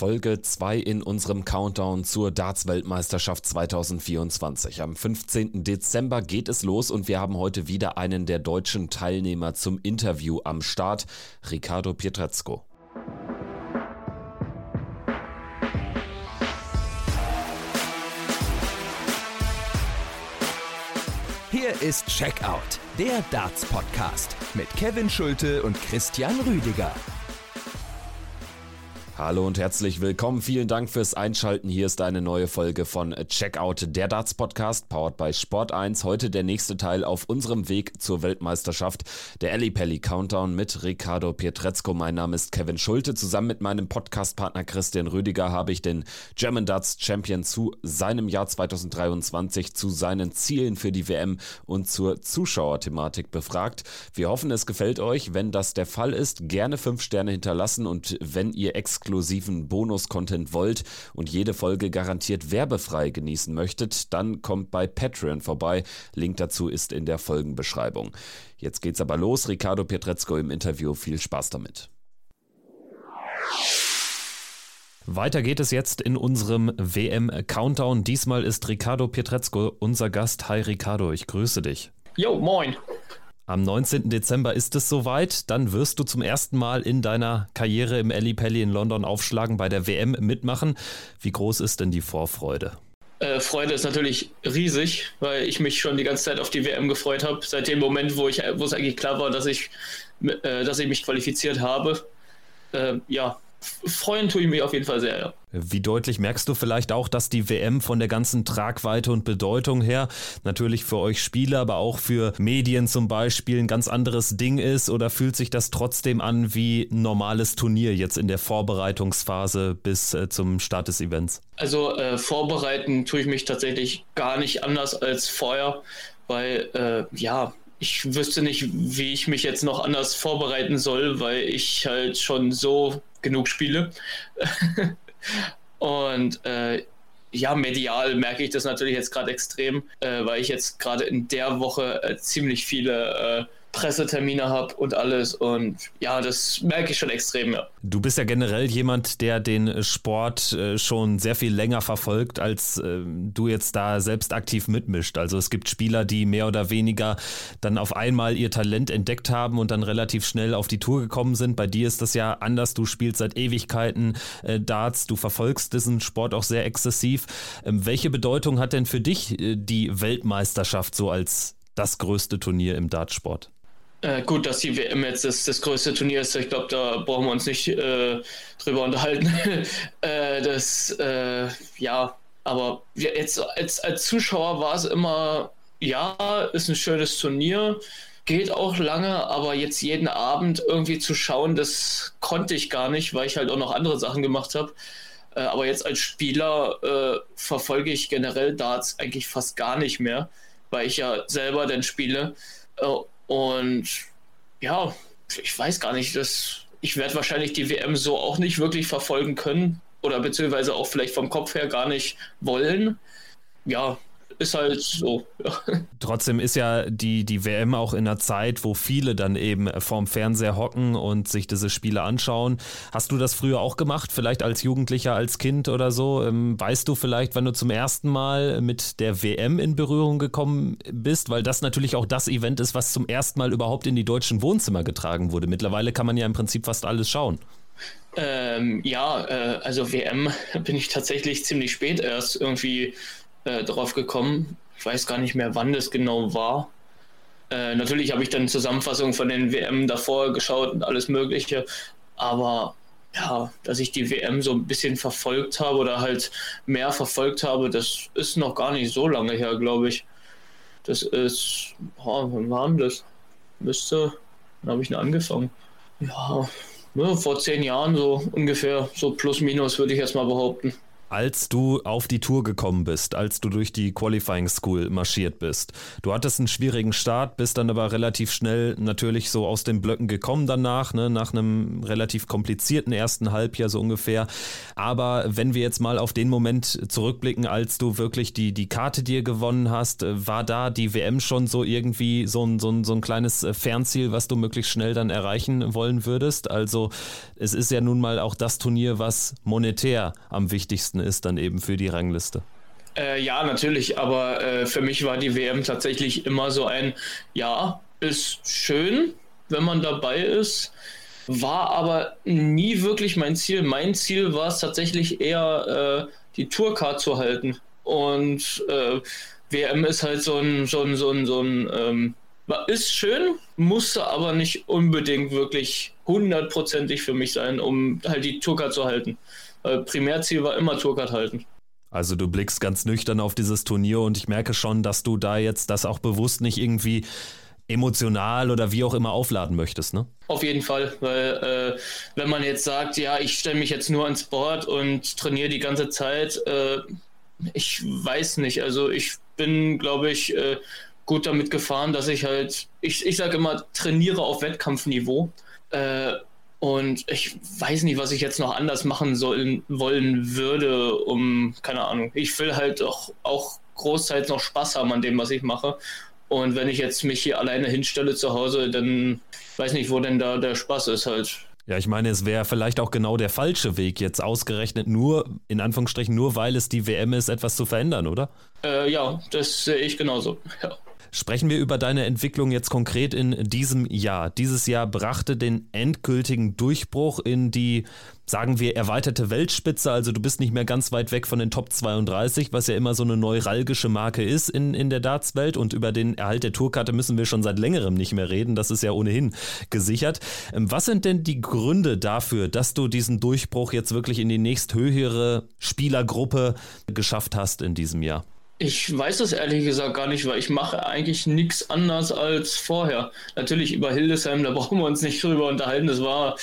Folge 2 in unserem Countdown zur Darts-Weltmeisterschaft 2024. Am 15. Dezember geht es los und wir haben heute wieder einen der deutschen Teilnehmer zum Interview am Start, Ricardo Pietrezco. Hier ist Checkout, der Darts-Podcast mit Kevin Schulte und Christian Rüdiger. Hallo und herzlich willkommen. Vielen Dank fürs Einschalten. Hier ist eine neue Folge von Checkout, der Darts Podcast, powered by Sport 1. Heute der nächste Teil auf unserem Weg zur Weltmeisterschaft, der Ali Pelli Countdown mit Ricardo Pietrezco. Mein Name ist Kevin Schulte. Zusammen mit meinem Podcastpartner Christian Rüdiger habe ich den German Darts Champion zu seinem Jahr 2023, zu seinen Zielen für die WM und zur Zuschauerthematik befragt. Wir hoffen, es gefällt euch. Wenn das der Fall ist, gerne fünf Sterne hinterlassen und wenn ihr exklusiv exklusiven Bonus-Content wollt und jede Folge garantiert werbefrei genießen möchtet, dann kommt bei Patreon vorbei. Link dazu ist in der Folgenbeschreibung. Jetzt geht's aber los. Ricardo Pietrezco im Interview. Viel Spaß damit. Weiter geht es jetzt in unserem WM-Countdown. Diesmal ist Ricardo Pietrezco unser Gast. Hi Ricardo, ich grüße dich. Jo, moin. Am 19. Dezember ist es soweit. Dann wirst du zum ersten Mal in deiner Karriere im Ali Pelli in London aufschlagen, bei der WM mitmachen. Wie groß ist denn die Vorfreude? Äh, Freude ist natürlich riesig, weil ich mich schon die ganze Zeit auf die WM gefreut habe. Seit dem Moment, wo, ich, wo es eigentlich klar war, dass ich, äh, dass ich mich qualifiziert habe. Äh, ja, freuen tue ich mich auf jeden Fall sehr, ja. Wie deutlich merkst du vielleicht auch, dass die WM von der ganzen Tragweite und Bedeutung her natürlich für euch Spieler, aber auch für Medien zum Beispiel ein ganz anderes Ding ist oder fühlt sich das trotzdem an wie ein normales Turnier jetzt in der Vorbereitungsphase bis äh, zum Start des Events? Also äh, vorbereiten tue ich mich tatsächlich gar nicht anders als vorher, weil äh, ja, ich wüsste nicht, wie ich mich jetzt noch anders vorbereiten soll, weil ich halt schon so genug spiele. Und äh, ja, medial merke ich das natürlich jetzt gerade extrem, äh, weil ich jetzt gerade in der Woche äh, ziemlich viele äh, Pressetermine habe und alles. Und ja, das merke ich schon extrem, ja. Du bist ja generell jemand, der den Sport äh, schon sehr viel länger verfolgt, als äh, du jetzt da selbst aktiv mitmischt. Also es gibt Spieler, die mehr oder weniger dann auf einmal ihr Talent entdeckt haben und dann relativ schnell auf die Tour gekommen sind. Bei dir ist das ja anders. Du spielst seit Ewigkeiten äh, Darts, du verfolgst diesen Sport auch sehr exzessiv. Ähm, welche Bedeutung hat denn für dich die Weltmeisterschaft so als das größte Turnier im Dartsport? Äh, gut, dass die WM jetzt das, das größte Turnier ist, ich glaube, da brauchen wir uns nicht äh, drüber unterhalten. äh, das, äh, ja, aber jetzt als, als Zuschauer war es immer, ja, ist ein schönes Turnier, geht auch lange, aber jetzt jeden Abend irgendwie zu schauen, das konnte ich gar nicht, weil ich halt auch noch andere Sachen gemacht habe. Äh, aber jetzt als Spieler äh, verfolge ich generell Darts eigentlich fast gar nicht mehr, weil ich ja selber dann spiele und ja, ich weiß gar nicht, dass ich werde wahrscheinlich die WM so auch nicht wirklich verfolgen können oder beziehungsweise auch vielleicht vom Kopf her gar nicht wollen. Ja, ist halt so. Trotzdem ist ja die, die WM auch in einer Zeit, wo viele dann eben vorm Fernseher hocken und sich diese Spiele anschauen. Hast du das früher auch gemacht, vielleicht als Jugendlicher, als Kind oder so? Ähm, weißt du vielleicht, wann du zum ersten Mal mit der WM in Berührung gekommen bist? Weil das natürlich auch das Event ist, was zum ersten Mal überhaupt in die deutschen Wohnzimmer getragen wurde. Mittlerweile kann man ja im Prinzip fast alles schauen. Ähm, ja, äh, also WM bin ich tatsächlich ziemlich spät erst irgendwie äh, drauf gekommen. Ich weiß gar nicht mehr, wann das genau war. Äh, natürlich habe ich dann Zusammenfassungen von den WM davor geschaut und alles Mögliche, aber ja, dass ich die WM so ein bisschen verfolgt habe oder halt mehr verfolgt habe, das ist noch gar nicht so lange her, glaube ich. Das ist, oh, wann war denn das? Müsste, wann habe ich denn angefangen? Ja, ne, vor zehn Jahren so ungefähr, so plus minus würde ich jetzt mal behaupten. Als du auf die Tour gekommen bist, als du durch die Qualifying School marschiert bist. Du hattest einen schwierigen Start, bist dann aber relativ schnell natürlich so aus den Blöcken gekommen danach, ne, nach einem relativ komplizierten ersten Halbjahr so ungefähr. Aber wenn wir jetzt mal auf den Moment zurückblicken, als du wirklich die, die Karte dir gewonnen hast, war da die WM schon so irgendwie so ein, so ein, so ein kleines Fernziel, was du möglichst schnell dann erreichen wollen würdest? Also es ist ja nun mal auch das Turnier, was monetär am wichtigsten ist dann eben für die Rangliste. Äh, ja, natürlich, aber äh, für mich war die WM tatsächlich immer so ein, ja, ist schön, wenn man dabei ist, war aber nie wirklich mein Ziel. Mein Ziel war es tatsächlich eher, äh, die Tourcard zu halten. Und äh, WM ist halt so ein, so ein, so ein, so ein ähm, ist schön, musste aber nicht unbedingt wirklich hundertprozentig für mich sein, um halt die Tourcard zu halten. Äh, Primärziel war immer Tourcard halten. Also du blickst ganz nüchtern auf dieses Turnier und ich merke schon, dass du da jetzt das auch bewusst nicht irgendwie emotional oder wie auch immer aufladen möchtest, ne? Auf jeden Fall, weil äh, wenn man jetzt sagt, ja, ich stelle mich jetzt nur ans Board und trainiere die ganze Zeit, äh, ich weiß nicht. Also ich bin, glaube ich, äh, gut damit gefahren, dass ich halt, ich, ich sage immer, trainiere auf Wettkampfniveau. Und ich weiß nicht, was ich jetzt noch anders machen sollen wollen würde, um, keine Ahnung. Ich will halt auch, auch großteils noch Spaß haben an dem, was ich mache. Und wenn ich jetzt mich hier alleine hinstelle zu Hause, dann weiß nicht, wo denn da der Spaß ist halt. Ja, ich meine, es wäre vielleicht auch genau der falsche Weg, jetzt ausgerechnet nur, in Anführungsstrichen, nur weil es die WM ist, etwas zu verändern, oder? Äh, ja, das sehe ich genauso. Ja. Sprechen wir über deine Entwicklung jetzt konkret in diesem Jahr. Dieses Jahr brachte den endgültigen Durchbruch in die, sagen wir, erweiterte Weltspitze. Also du bist nicht mehr ganz weit weg von den Top 32, was ja immer so eine neuralgische Marke ist in, in der Dartswelt. Und über den Erhalt der Tourkarte müssen wir schon seit längerem nicht mehr reden. Das ist ja ohnehin gesichert. Ähm, was sind denn die Gründe dafür, dass du diesen Durchbruch jetzt wirklich in die nächsthöhere Spielergruppe geschafft hast in diesem Jahr? Ich weiß es ehrlich gesagt gar nicht, weil ich mache eigentlich nichts anders als vorher. Natürlich über Hildesheim, da brauchen wir uns nicht drüber unterhalten. Das war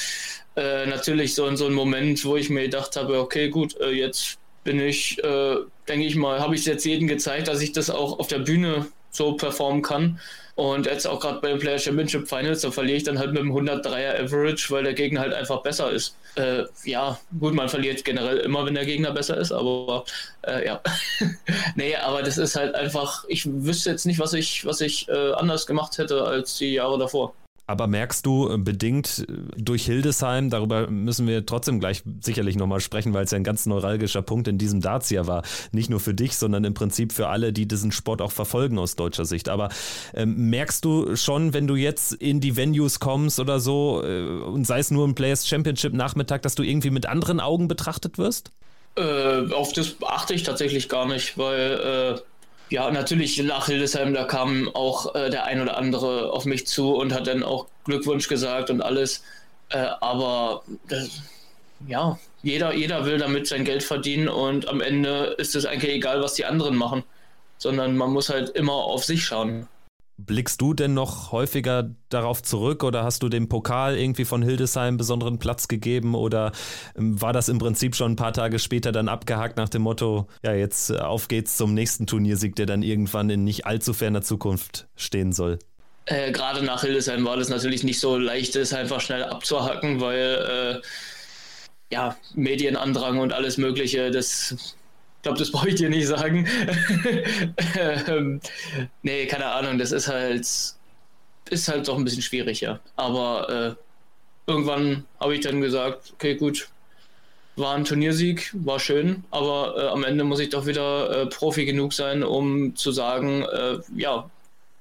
äh, natürlich so, so ein Moment, wo ich mir gedacht habe, okay, gut, äh, jetzt bin ich, äh, denke ich mal, habe ich es jetzt jedem gezeigt, dass ich das auch auf der Bühne so performen kann. Und jetzt auch gerade bei den Player Championship Finals, da verliere ich dann halt mit dem 103er Average, weil der Gegner halt einfach besser ist. Äh, ja, gut, man verliert generell immer, wenn der Gegner besser ist, aber äh, ja. nee, aber das ist halt einfach, ich wüsste jetzt nicht, was ich, was ich äh, anders gemacht hätte als die Jahre davor. Aber merkst du äh, bedingt äh, durch Hildesheim, darüber müssen wir trotzdem gleich sicherlich nochmal sprechen, weil es ja ein ganz neuralgischer Punkt in diesem Darts-Jahr war. Nicht nur für dich, sondern im Prinzip für alle, die diesen Sport auch verfolgen aus deutscher Sicht. Aber ähm, merkst du schon, wenn du jetzt in die Venues kommst oder so, äh, und sei es nur ein Players Championship Nachmittag, dass du irgendwie mit anderen Augen betrachtet wirst? Äh, auf das achte ich tatsächlich gar nicht, weil äh, ja, natürlich nach Hildesheim, da kam auch äh, der ein oder andere auf mich zu und hat dann auch Glückwunsch gesagt und alles. Äh, aber das, ja, jeder, jeder will damit sein Geld verdienen und am Ende ist es eigentlich egal, was die anderen machen, sondern man muss halt immer auf sich schauen. Blickst du denn noch häufiger darauf zurück oder hast du dem Pokal irgendwie von Hildesheim besonderen Platz gegeben oder ähm, war das im Prinzip schon ein paar Tage später dann abgehakt nach dem Motto, ja, jetzt äh, auf geht's zum nächsten Turniersieg, der dann irgendwann in nicht allzu ferner Zukunft stehen soll? Äh, Gerade nach Hildesheim war das natürlich nicht so leicht, es einfach schnell abzuhacken, weil äh, ja, Medienandrang und alles Mögliche, das glaube, das brauche ich dir nicht sagen. ähm, nee, keine Ahnung, das ist halt, ist halt doch ein bisschen schwierig, ja. Aber äh, irgendwann habe ich dann gesagt, okay, gut, war ein Turniersieg, war schön, aber äh, am Ende muss ich doch wieder äh, Profi genug sein, um zu sagen, äh, ja,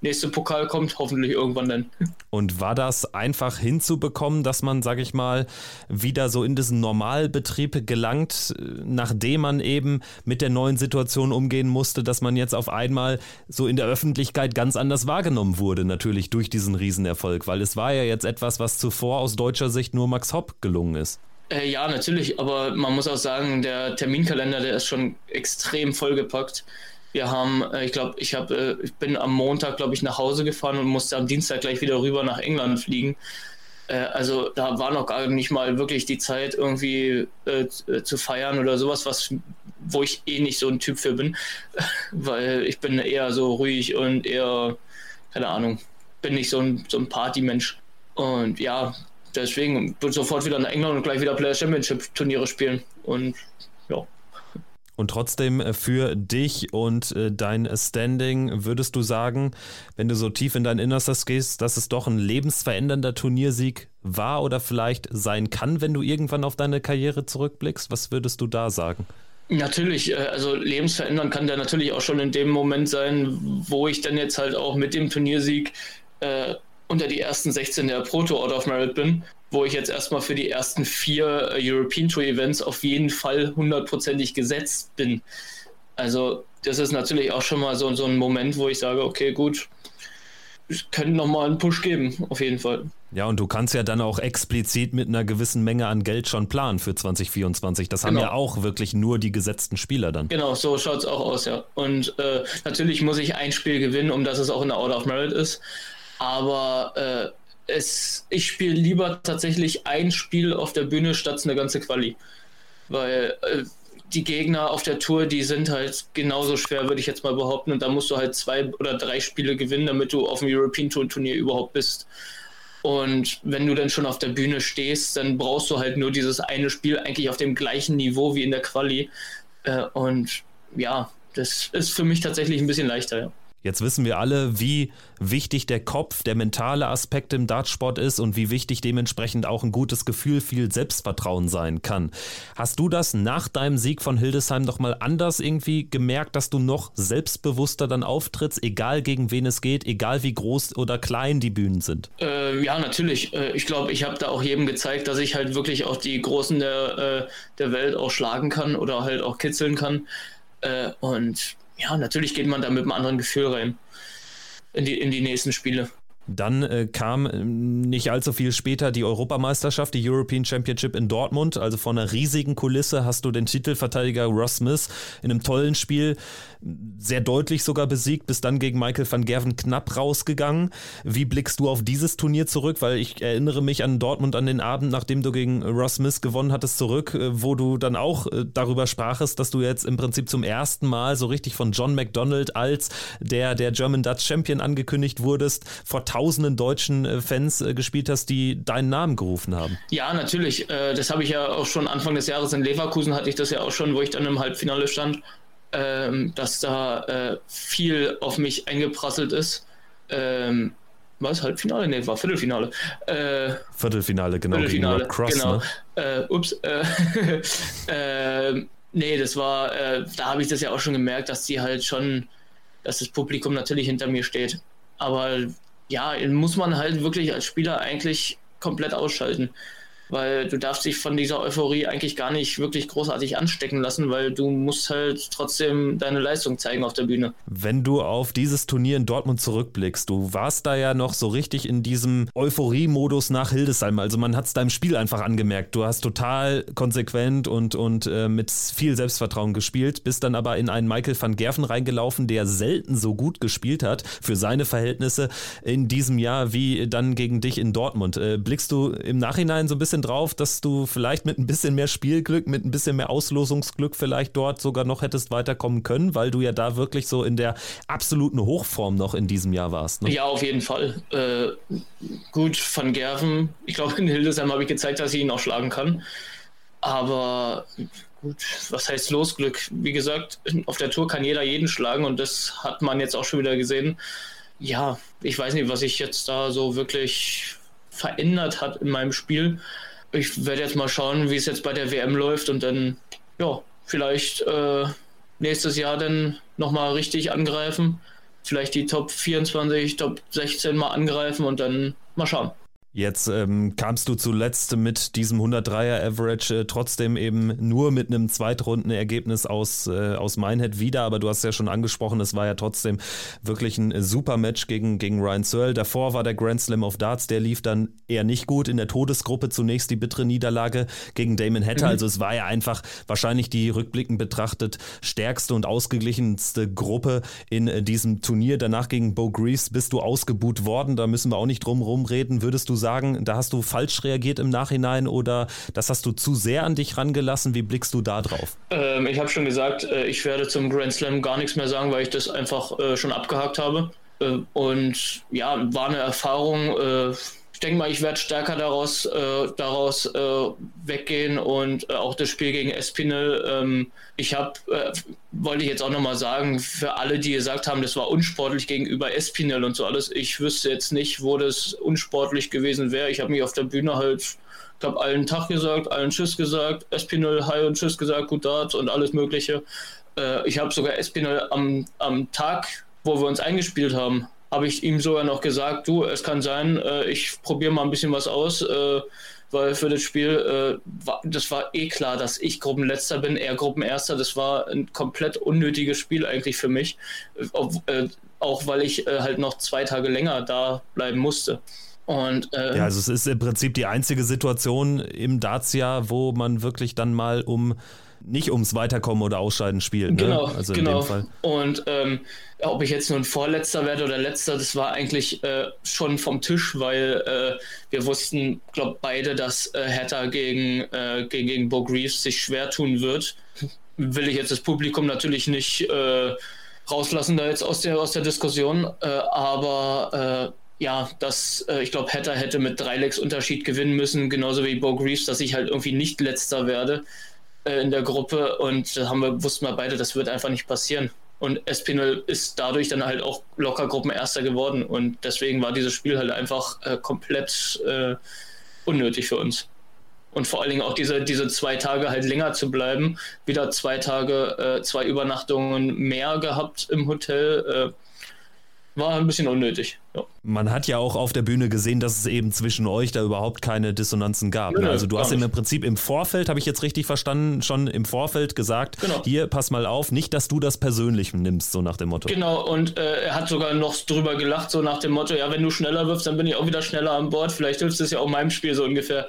nächste Pokal kommt hoffentlich irgendwann dann. Und war das einfach hinzubekommen, dass man, sag ich mal, wieder so in diesen Normalbetrieb gelangt, nachdem man eben mit der neuen Situation umgehen musste, dass man jetzt auf einmal so in der Öffentlichkeit ganz anders wahrgenommen wurde, natürlich durch diesen Riesenerfolg, weil es war ja jetzt etwas, was zuvor aus deutscher Sicht nur Max Hopp gelungen ist. Äh, ja, natürlich, aber man muss auch sagen, der Terminkalender, der ist schon extrem vollgepackt. Wir haben, äh, ich glaube, ich habe, äh, ich bin am Montag, glaube ich, nach Hause gefahren und musste am Dienstag gleich wieder rüber nach England fliegen. Äh, also da war noch gar nicht mal wirklich die Zeit, irgendwie zu feiern oder sowas, was wo ich eh nicht so ein Typ für bin, weil ich bin eher so ruhig und eher, keine Ahnung, bin nicht so ein, so ein Partymensch. Und ja, deswegen bin sofort wieder nach England und gleich wieder Player Championship Turniere spielen. Und ja. Und trotzdem äh, für dich und äh, dein Standing würdest du sagen, wenn du so tief in dein Innerstes gehst, dass es doch ein lebensverändernder Turniersieg war oder vielleicht sein kann, wenn du irgendwann auf deine Karriere zurückblickst? Was würdest du da sagen? Natürlich, äh, also lebensverändern kann der natürlich auch schon in dem Moment sein, wo ich dann jetzt halt auch mit dem Turniersieg äh, unter die ersten 16 der Proto Out of Merit bin wo ich jetzt erstmal für die ersten vier äh, European Tour Events auf jeden Fall hundertprozentig gesetzt bin. Also das ist natürlich auch schon mal so, so ein Moment, wo ich sage, okay, gut, ich könnte nochmal einen Push geben, auf jeden Fall. Ja, und du kannst ja dann auch explizit mit einer gewissen Menge an Geld schon planen für 2024. Das genau. haben ja auch wirklich nur die gesetzten Spieler dann. Genau, so schaut es auch aus, ja. Und äh, natürlich muss ich ein Spiel gewinnen, um dass es auch in der Order of Merit ist. Aber äh, es, ich spiele lieber tatsächlich ein Spiel auf der Bühne statt eine ganze Quali. Weil äh, die Gegner auf der Tour, die sind halt genauso schwer, würde ich jetzt mal behaupten. Und da musst du halt zwei oder drei Spiele gewinnen, damit du auf dem European Tour Turnier überhaupt bist. Und wenn du dann schon auf der Bühne stehst, dann brauchst du halt nur dieses eine Spiel eigentlich auf dem gleichen Niveau wie in der Quali. Äh, und ja, das ist für mich tatsächlich ein bisschen leichter, ja. Jetzt wissen wir alle, wie wichtig der Kopf, der mentale Aspekt im Dartsport ist und wie wichtig dementsprechend auch ein gutes Gefühl, viel Selbstvertrauen sein kann. Hast du das nach deinem Sieg von Hildesheim nochmal anders irgendwie gemerkt, dass du noch selbstbewusster dann auftrittst, egal gegen wen es geht, egal wie groß oder klein die Bühnen sind? Äh, ja, natürlich. Äh, ich glaube, ich habe da auch jedem gezeigt, dass ich halt wirklich auch die Großen der, äh, der Welt auch schlagen kann oder halt auch kitzeln kann. Äh, und ja, natürlich geht man da mit einem anderen Gefühl rein in die, in die nächsten Spiele. Dann äh, kam äh, nicht allzu viel später die Europameisterschaft, die European Championship in Dortmund. Also von einer riesigen Kulisse hast du den Titelverteidiger Ross Smith in einem tollen Spiel sehr deutlich sogar besiegt, bis dann gegen Michael van Gerven knapp rausgegangen. Wie blickst du auf dieses Turnier zurück? Weil ich erinnere mich an Dortmund an den Abend, nachdem du gegen Ross Smith gewonnen hattest, zurück, äh, wo du dann auch äh, darüber sprachest, dass du jetzt im Prinzip zum ersten Mal so richtig von John McDonald als der, der German Dutch Champion angekündigt wurdest, vor tausenden deutschen äh, Fans gespielt hast, die deinen Namen gerufen haben. Ja, natürlich. Das habe ich ja auch schon Anfang des Jahres in Leverkusen hatte ich das ja auch schon, wo ich dann im Halbfinale stand ähm, dass da äh, viel auf mich eingeprasselt ist. Ähm, was? Halbfinale? Ne, war Viertelfinale. Äh, Viertelfinale, genau. Viertelfinale, Cross, genau. Ne? Äh, ups. Äh, äh, nee, das war, äh, da habe ich das ja auch schon gemerkt, dass die halt schon, dass das Publikum natürlich hinter mir steht. Aber ja, muss man halt wirklich als Spieler eigentlich komplett ausschalten weil du darfst dich von dieser Euphorie eigentlich gar nicht wirklich großartig anstecken lassen, weil du musst halt trotzdem deine Leistung zeigen auf der Bühne. Wenn du auf dieses Turnier in Dortmund zurückblickst, du warst da ja noch so richtig in diesem Euphorie-Modus nach Hildesheim, also man hat es deinem Spiel einfach angemerkt, du hast total konsequent und, und äh, mit viel Selbstvertrauen gespielt, bist dann aber in einen Michael van Gerven reingelaufen, der selten so gut gespielt hat für seine Verhältnisse in diesem Jahr wie dann gegen dich in Dortmund. Äh, blickst du im Nachhinein so ein bisschen bisschen drauf, dass du vielleicht mit ein bisschen mehr Spielglück, mit ein bisschen mehr Auslosungsglück vielleicht dort sogar noch hättest weiterkommen können, weil du ja da wirklich so in der absoluten Hochform noch in diesem Jahr warst. Ne? Ja, auf jeden Fall. Äh, gut, Van Gerven, ich glaube, in Hildesheim habe ich gezeigt, dass ich ihn auch schlagen kann. Aber gut, was heißt Losglück? Wie gesagt, auf der Tour kann jeder jeden schlagen und das hat man jetzt auch schon wieder gesehen. Ja, ich weiß nicht, was ich jetzt da so wirklich verändert hat in meinem Spiel. Ich werde jetzt mal schauen, wie es jetzt bei der WM läuft und dann, ja, vielleicht äh, nächstes Jahr dann nochmal richtig angreifen. Vielleicht die Top 24, Top 16 mal angreifen und dann mal schauen. Jetzt ähm, kamst du zuletzt mit diesem 103er Average äh, trotzdem eben nur mit einem Zweitrundenergebnis aus, äh, aus Minehead wieder, aber du hast ja schon angesprochen, es war ja trotzdem wirklich ein super Match gegen, gegen Ryan Searle. Davor war der Grand Slam of Darts, der lief dann eher nicht gut. In der Todesgruppe zunächst die bittere Niederlage gegen Damon Hatter. Mhm. Also es war ja einfach wahrscheinlich die rückblickend betrachtet stärkste und ausgeglichenste Gruppe in äh, diesem Turnier. Danach gegen Bo Greaves bist du ausgebuht worden, da müssen wir auch nicht drum rumreden. Würdest du sagen, sagen, da hast du falsch reagiert im Nachhinein oder das hast du zu sehr an dich rangelassen? Wie blickst du da drauf? Ähm, ich habe schon gesagt, äh, ich werde zum Grand Slam gar nichts mehr sagen, weil ich das einfach äh, schon abgehakt habe. Äh, und ja, war eine Erfahrung. Ich denke mal, ich werde stärker daraus, äh, daraus äh, weggehen und äh, auch das Spiel gegen Espinel. Ähm, ich habe, äh, wollte ich jetzt auch nochmal sagen, für alle, die gesagt haben, das war unsportlich gegenüber Espinel und so alles, ich wüsste jetzt nicht, wo das unsportlich gewesen wäre. Ich habe mich auf der Bühne halt, ich habe allen Tag gesagt, allen Tschüss gesagt, Espinel Hi und Tschüss gesagt, Gut Darts und alles Mögliche. Äh, ich habe sogar Espinel am, am Tag, wo wir uns eingespielt haben, habe ich ihm sogar noch gesagt, du, es kann sein, äh, ich probiere mal ein bisschen was aus, äh, weil für das Spiel, äh, war, das war eh klar, dass ich Gruppenletzter bin, er Gruppenerster. Das war ein komplett unnötiges Spiel eigentlich für mich, äh, auch weil ich äh, halt noch zwei Tage länger da bleiben musste. Und, äh, ja, also es ist im Prinzip die einzige Situation im Dacia, wo man wirklich dann mal um nicht ums Weiterkommen oder Ausscheiden spielt. Ne? Genau, also genau. Und ähm, ob ich jetzt nun Vorletzter werde oder Letzter, das war eigentlich äh, schon vom Tisch, weil äh, wir wussten, glaube beide, dass äh, Hertha gegen, äh, gegen, gegen Bo Greaves sich schwer tun wird. Will ich jetzt das Publikum natürlich nicht äh, rauslassen da jetzt aus der, aus der Diskussion, äh, aber ja, das, ich glaube, Hatter hätte mit drei Lecks Unterschied gewinnen müssen, genauso wie Bo Greaves, dass ich halt irgendwie nicht letzter werde äh, in der Gruppe und da haben wir, wussten wir beide, das wird einfach nicht passieren. Und Espinel ist dadurch dann halt auch locker Gruppenerster geworden und deswegen war dieses Spiel halt einfach äh, komplett äh, unnötig für uns. Und vor allen Dingen auch diese, diese zwei Tage halt länger zu bleiben, wieder zwei Tage, äh, zwei Übernachtungen mehr gehabt im Hotel. War ein bisschen unnötig. Ja. Man hat ja auch auf der Bühne gesehen, dass es eben zwischen euch da überhaupt keine Dissonanzen gab. Ne? Also du hast ihm im Prinzip im Vorfeld, habe ich jetzt richtig verstanden, schon im Vorfeld gesagt, genau. hier, pass mal auf, nicht, dass du das persönlich nimmst, so nach dem Motto. Genau, und äh, er hat sogar noch drüber gelacht, so nach dem Motto, ja, wenn du schneller wirfst, dann bin ich auch wieder schneller an Bord. Vielleicht hilft es ja auch meinem Spiel so ungefähr.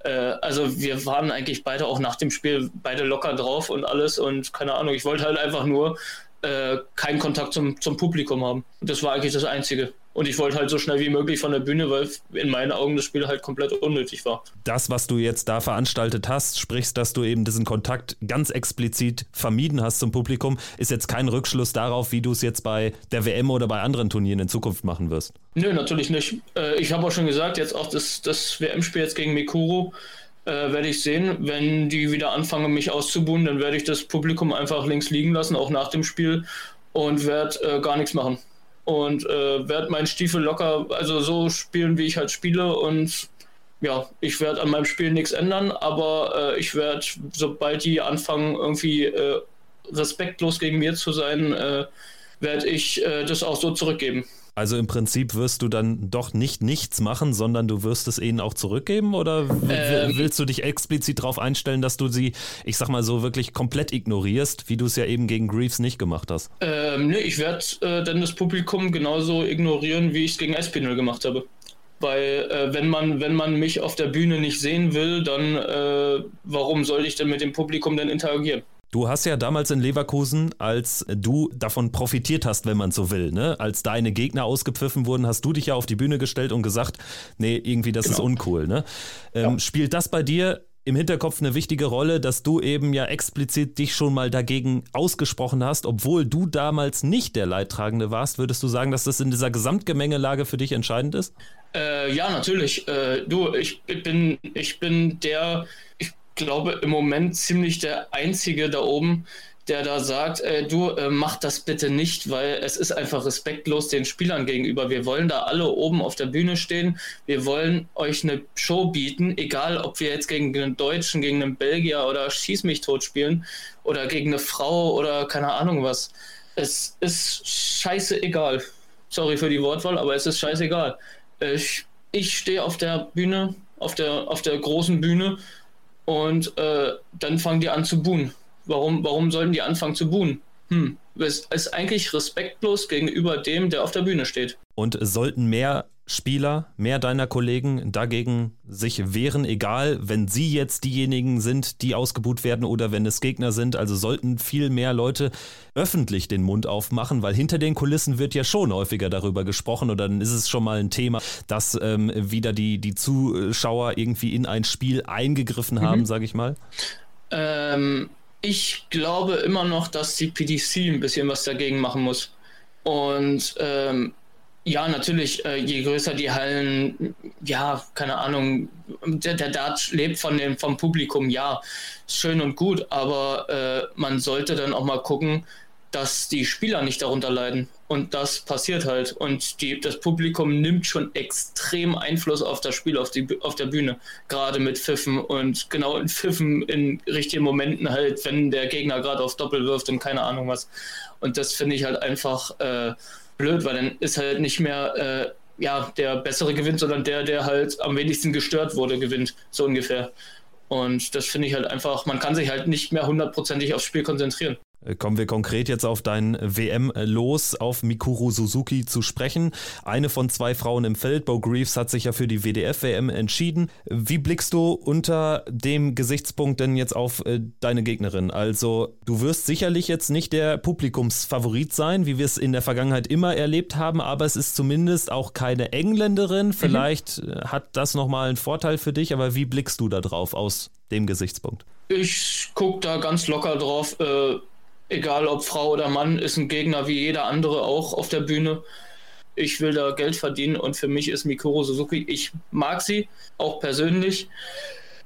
Äh, also wir waren eigentlich beide auch nach dem Spiel beide locker drauf und alles und keine Ahnung, ich wollte halt einfach nur äh, keinen Kontakt zum, zum Publikum haben. Das war eigentlich das Einzige. Und ich wollte halt so schnell wie möglich von der Bühne, weil in meinen Augen das Spiel halt komplett unnötig war. Das, was du jetzt da veranstaltet hast, sprichst, dass du eben diesen Kontakt ganz explizit vermieden hast zum Publikum, ist jetzt kein Rückschluss darauf, wie du es jetzt bei der WM oder bei anderen Turnieren in Zukunft machen wirst. Nö, natürlich nicht. Äh, ich habe auch schon gesagt, jetzt auch das, das WM-Spiel jetzt gegen Mikuru, äh, werde ich sehen. Wenn die wieder anfangen, mich auszubuhen, dann werde ich das Publikum einfach links liegen lassen, auch nach dem Spiel, und werde äh, gar nichts machen. Und äh, werde meinen Stiefel locker, also so spielen, wie ich halt spiele. Und ja, ich werde an meinem Spiel nichts ändern, aber äh, ich werde, sobald die anfangen, irgendwie äh, respektlos gegen mir zu sein, äh, werde ich das auch so zurückgeben. Also im Prinzip wirst du dann doch nicht nichts machen, sondern du wirst es ihnen auch zurückgeben? Oder ähm, willst du dich explizit darauf einstellen, dass du sie, ich sag mal so, wirklich komplett ignorierst, wie du es ja eben gegen Greaves nicht gemacht hast? Ähm, nee, ich werde äh, dann das Publikum genauso ignorieren, wie ich es gegen Espinel gemacht habe. Weil äh, wenn man wenn man mich auf der Bühne nicht sehen will, dann äh, warum soll ich denn mit dem Publikum denn interagieren? Du hast ja damals in Leverkusen, als du davon profitiert hast, wenn man so will, ne? als deine Gegner ausgepfiffen wurden, hast du dich ja auf die Bühne gestellt und gesagt, nee, irgendwie das genau. ist uncool. Ne? Ähm, ja. Spielt das bei dir im Hinterkopf eine wichtige Rolle, dass du eben ja explizit dich schon mal dagegen ausgesprochen hast, obwohl du damals nicht der Leidtragende warst. Würdest du sagen, dass das in dieser Gesamtgemengelage für dich entscheidend ist? Äh, ja, natürlich. Äh, du, ich bin, ich bin der, ich glaube, im Moment ziemlich der Einzige da oben, der da sagt, äh, du äh, mach das bitte nicht, weil es ist einfach respektlos den Spielern gegenüber. Wir wollen da alle oben auf der Bühne stehen. Wir wollen euch eine Show bieten, egal ob wir jetzt gegen einen Deutschen, gegen einen Belgier oder Schieß mich tot spielen oder gegen eine Frau oder keine Ahnung was. Es ist scheiße egal. Sorry für die Wortwahl, aber es ist scheißegal. Ich, ich stehe auf der Bühne, auf der, auf der großen Bühne und äh, dann fangen die an zu buhen. Warum, warum sollten die anfangen zu buhen? Hm, es ist eigentlich respektlos gegenüber dem, der auf der Bühne steht. Und sollten mehr Spieler, mehr deiner Kollegen dagegen sich wehren, egal wenn sie jetzt diejenigen sind, die ausgebuht werden oder wenn es Gegner sind. Also sollten viel mehr Leute öffentlich den Mund aufmachen, weil hinter den Kulissen wird ja schon häufiger darüber gesprochen oder dann ist es schon mal ein Thema, dass ähm, wieder die, die Zuschauer irgendwie in ein Spiel eingegriffen haben, mhm. sage ich mal. Ähm, ich glaube immer noch, dass die PDC ein bisschen was dagegen machen muss. Und ähm, ja, natürlich, äh, je größer die Hallen, ja, keine Ahnung, der, der Dart lebt von dem, vom Publikum, ja, schön und gut, aber äh, man sollte dann auch mal gucken, dass die Spieler nicht darunter leiden. Und das passiert halt. Und die, das Publikum nimmt schon extrem Einfluss auf das Spiel, auf, die, auf der Bühne. Gerade mit Pfiffen und genau in Pfiffen in richtigen Momenten halt, wenn der Gegner gerade auf Doppel wirft und keine Ahnung was. Und das finde ich halt einfach. Äh, blöd, weil dann ist halt nicht mehr äh, ja, der bessere gewinnt, sondern der, der halt am wenigsten gestört wurde, gewinnt, so ungefähr. Und das finde ich halt einfach, man kann sich halt nicht mehr hundertprozentig aufs Spiel konzentrieren. Äh, kommen wir konkret jetzt auf dein WM-Los auf Mikuru Suzuki zu sprechen. Eine von zwei Frauen im Feld, Bo Greaves, hat sich ja für die WDF-WM entschieden. Wie blickst du unter dem Gesichtspunkt denn jetzt auf äh, deine Gegnerin? Also, du wirst sicherlich jetzt nicht der Publikumsfavorit sein, wie wir es in der Vergangenheit immer erlebt haben, aber es ist zumindest auch keine Engländerin. Mhm. Vielleicht mhm. hat das nochmal einen Vorteil für dich, aber wie blickst du da drauf aus dem Gesichtspunkt? Ich gucke da ganz locker drauf. Äh egal ob Frau oder Mann, ist ein Gegner wie jeder andere auch auf der Bühne. Ich will da Geld verdienen und für mich ist Mikuro Suzuki, ich mag sie, auch persönlich,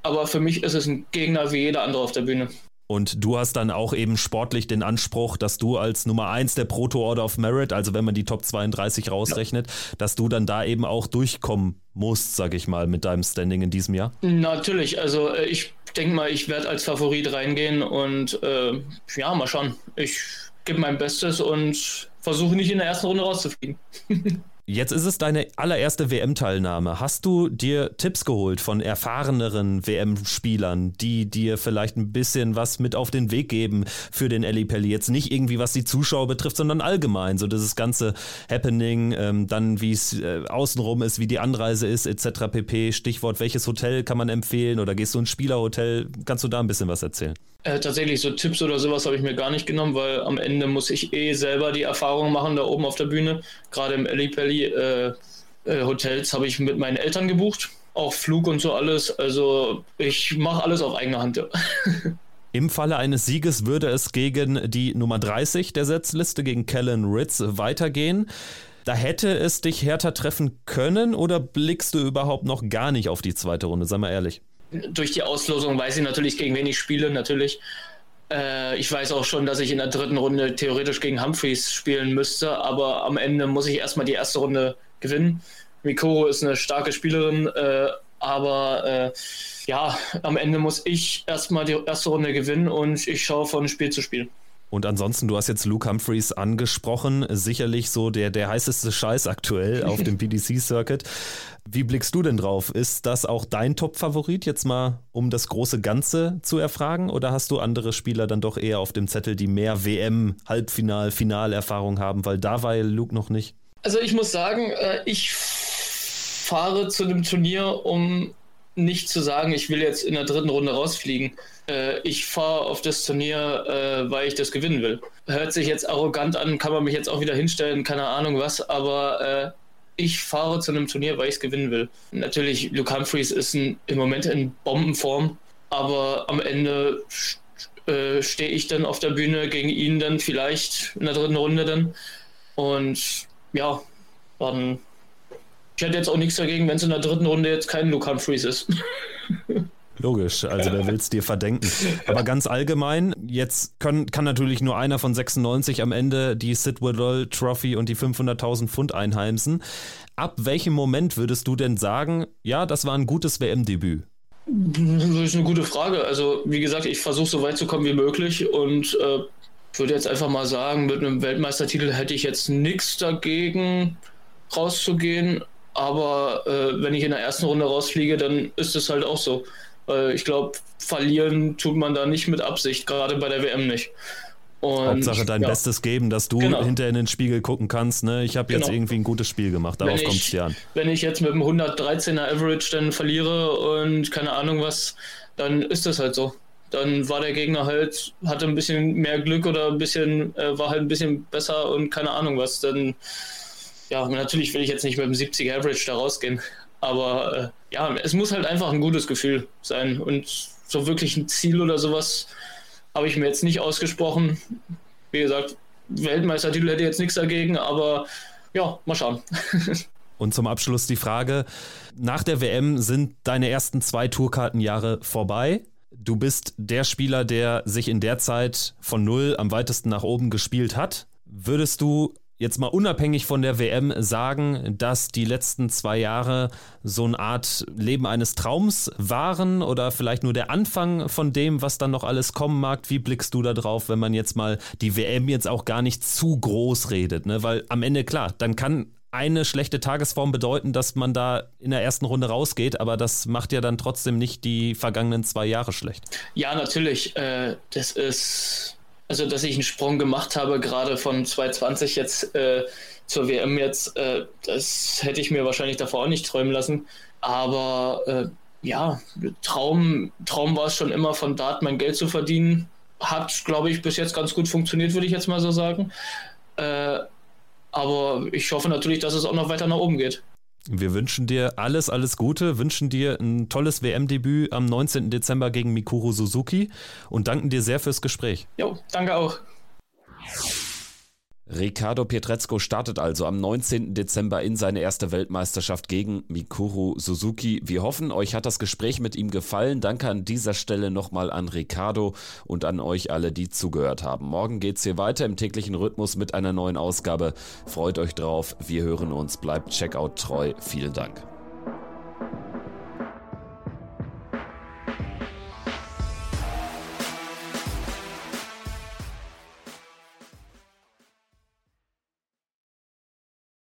aber für mich ist es ein Gegner wie jeder andere auf der Bühne. Und du hast dann auch eben sportlich den Anspruch, dass du als Nummer 1 der Proto Order of Merit, also wenn man die Top 32 rausrechnet, ja. dass du dann da eben auch durchkommen musst, sag ich mal, mit deinem Standing in diesem Jahr? Natürlich, also äh, ich denke mal, ich werde als Favorit reingehen und äh, ja, mal schauen. Ich gebe mein Bestes und versuche nicht in der ersten Runde rauszufliegen. Jetzt ist es deine allererste WM-Teilnahme. Hast du dir Tipps geholt von erfahreneren WM-Spielern, die dir vielleicht ein bisschen was mit auf den Weg geben für den Eli Pelli? Jetzt nicht irgendwie, was die Zuschauer betrifft, sondern allgemein. So dieses ganze Happening, ähm, dann wie es äh, außenrum ist, wie die Anreise ist, etc. pp. Stichwort, welches Hotel kann man empfehlen oder gehst du ins Spielerhotel? Kannst du da ein bisschen was erzählen? Äh, tatsächlich, so Tipps oder sowas habe ich mir gar nicht genommen, weil am Ende muss ich eh selber die Erfahrung machen da oben auf der Bühne. Gerade im Ellipelli äh, äh, Hotels habe ich mit meinen Eltern gebucht, auch Flug und so alles. Also ich mache alles auf eigene Hand. Im Falle eines Sieges würde es gegen die Nummer 30 der Setzliste, gegen Kellen Ritz, weitergehen. Da hätte es dich härter treffen können oder blickst du überhaupt noch gar nicht auf die zweite Runde? Sei mal ehrlich durch die Auslosung weiß ich natürlich, gegen wen ich spiele, natürlich. Äh, ich weiß auch schon, dass ich in der dritten Runde theoretisch gegen Humphreys spielen müsste, aber am Ende muss ich erstmal die erste Runde gewinnen. Mikoro ist eine starke Spielerin, äh, aber äh, ja, am Ende muss ich erstmal die erste Runde gewinnen und ich schaue von Spiel zu Spiel. Und ansonsten, du hast jetzt Luke Humphreys angesprochen, sicherlich so der, der heißeste Scheiß aktuell auf dem PDC-Circuit. Wie blickst du denn drauf? Ist das auch dein Top-Favorit, jetzt mal um das große Ganze zu erfragen? Oder hast du andere Spieler dann doch eher auf dem Zettel, die mehr WM, Halbfinal, Finalerfahrung haben? Weil da war Luke noch nicht. Also ich muss sagen, äh, ich fahre zu dem Turnier, um nicht zu sagen, ich will jetzt in der dritten Runde rausfliegen. Äh, ich fahre auf das Turnier, äh, weil ich das gewinnen will. Hört sich jetzt arrogant an, kann man mich jetzt auch wieder hinstellen, keine Ahnung was, aber äh, ich fahre zu einem Turnier, weil ich es gewinnen will. Natürlich, Luke Humphreys ist ein, im Moment in Bombenform, aber am Ende äh, stehe ich dann auf der Bühne gegen ihn dann vielleicht in der dritten Runde dann. Und ja, dann ich hätte jetzt auch nichts dagegen, wenn es in der dritten Runde jetzt kein Luke Humphreys ist. Logisch, also wer will es dir verdenken? Aber ganz allgemein, jetzt können, kann natürlich nur einer von 96 am Ende die Sid Woodall Trophy und die 500.000 Pfund einheimsen. Ab welchem Moment würdest du denn sagen, ja, das war ein gutes WM-Debüt? Das ist eine gute Frage. Also, wie gesagt, ich versuche so weit zu kommen wie möglich und äh, würde jetzt einfach mal sagen, mit einem Weltmeistertitel hätte ich jetzt nichts dagegen rauszugehen. Aber äh, wenn ich in der ersten Runde rausfliege, dann ist es halt auch so. Äh, ich glaube, verlieren tut man da nicht mit Absicht, gerade bei der WM nicht. Und, Hauptsache dein ja. Bestes geben, dass du genau. hinterher in den Spiegel gucken kannst. Ne? Ich habe jetzt genau. irgendwie ein gutes Spiel gemacht, darauf kommt es dir an. Wenn ich jetzt mit einem 113er Average dann verliere und keine Ahnung was, dann ist das halt so. Dann war der Gegner halt, hatte ein bisschen mehr Glück oder ein bisschen, äh, war halt ein bisschen besser und keine Ahnung was. Dann, ja, natürlich will ich jetzt nicht mit einem 70er Average da rausgehen. Aber äh, ja, es muss halt einfach ein gutes Gefühl sein. Und so wirklich ein Ziel oder sowas habe ich mir jetzt nicht ausgesprochen. Wie gesagt, Weltmeistertitel hätte jetzt nichts dagegen, aber ja, mal schauen. Und zum Abschluss die Frage: Nach der WM sind deine ersten zwei Tourkartenjahre vorbei. Du bist der Spieler, der sich in der Zeit von null am weitesten nach oben gespielt hat. Würdest du jetzt mal unabhängig von der WM sagen, dass die letzten zwei Jahre so eine Art Leben eines Traums waren oder vielleicht nur der Anfang von dem, was dann noch alles kommen mag? Wie blickst du da drauf, wenn man jetzt mal die WM jetzt auch gar nicht zu groß redet? Ne? Weil am Ende, klar, dann kann eine schlechte Tagesform bedeuten, dass man da in der ersten Runde rausgeht, aber das macht ja dann trotzdem nicht die vergangenen zwei Jahre schlecht. Ja, natürlich. Äh, das ist also dass ich einen Sprung gemacht habe, gerade von 2020 jetzt äh, zur WM jetzt, äh, das hätte ich mir wahrscheinlich davor auch nicht träumen lassen. Aber äh, ja, Traum, Traum war es schon immer, von Dart mein Geld zu verdienen. Hat, glaube ich, bis jetzt ganz gut funktioniert, würde ich jetzt mal so sagen. Äh, aber ich hoffe natürlich, dass es auch noch weiter nach oben geht. Wir wünschen dir alles, alles Gute, wünschen dir ein tolles WM-Debüt am 19. Dezember gegen Mikuru Suzuki und danken dir sehr fürs Gespräch. Jo, danke auch. Ricardo Pietrezco startet also am 19. Dezember in seine erste Weltmeisterschaft gegen Mikuru Suzuki. Wir hoffen, euch hat das Gespräch mit ihm gefallen. Danke an dieser Stelle nochmal an Ricardo und an euch alle, die zugehört haben. Morgen geht es hier weiter im täglichen Rhythmus mit einer neuen Ausgabe. Freut euch drauf. Wir hören uns. Bleibt Checkout treu. Vielen Dank.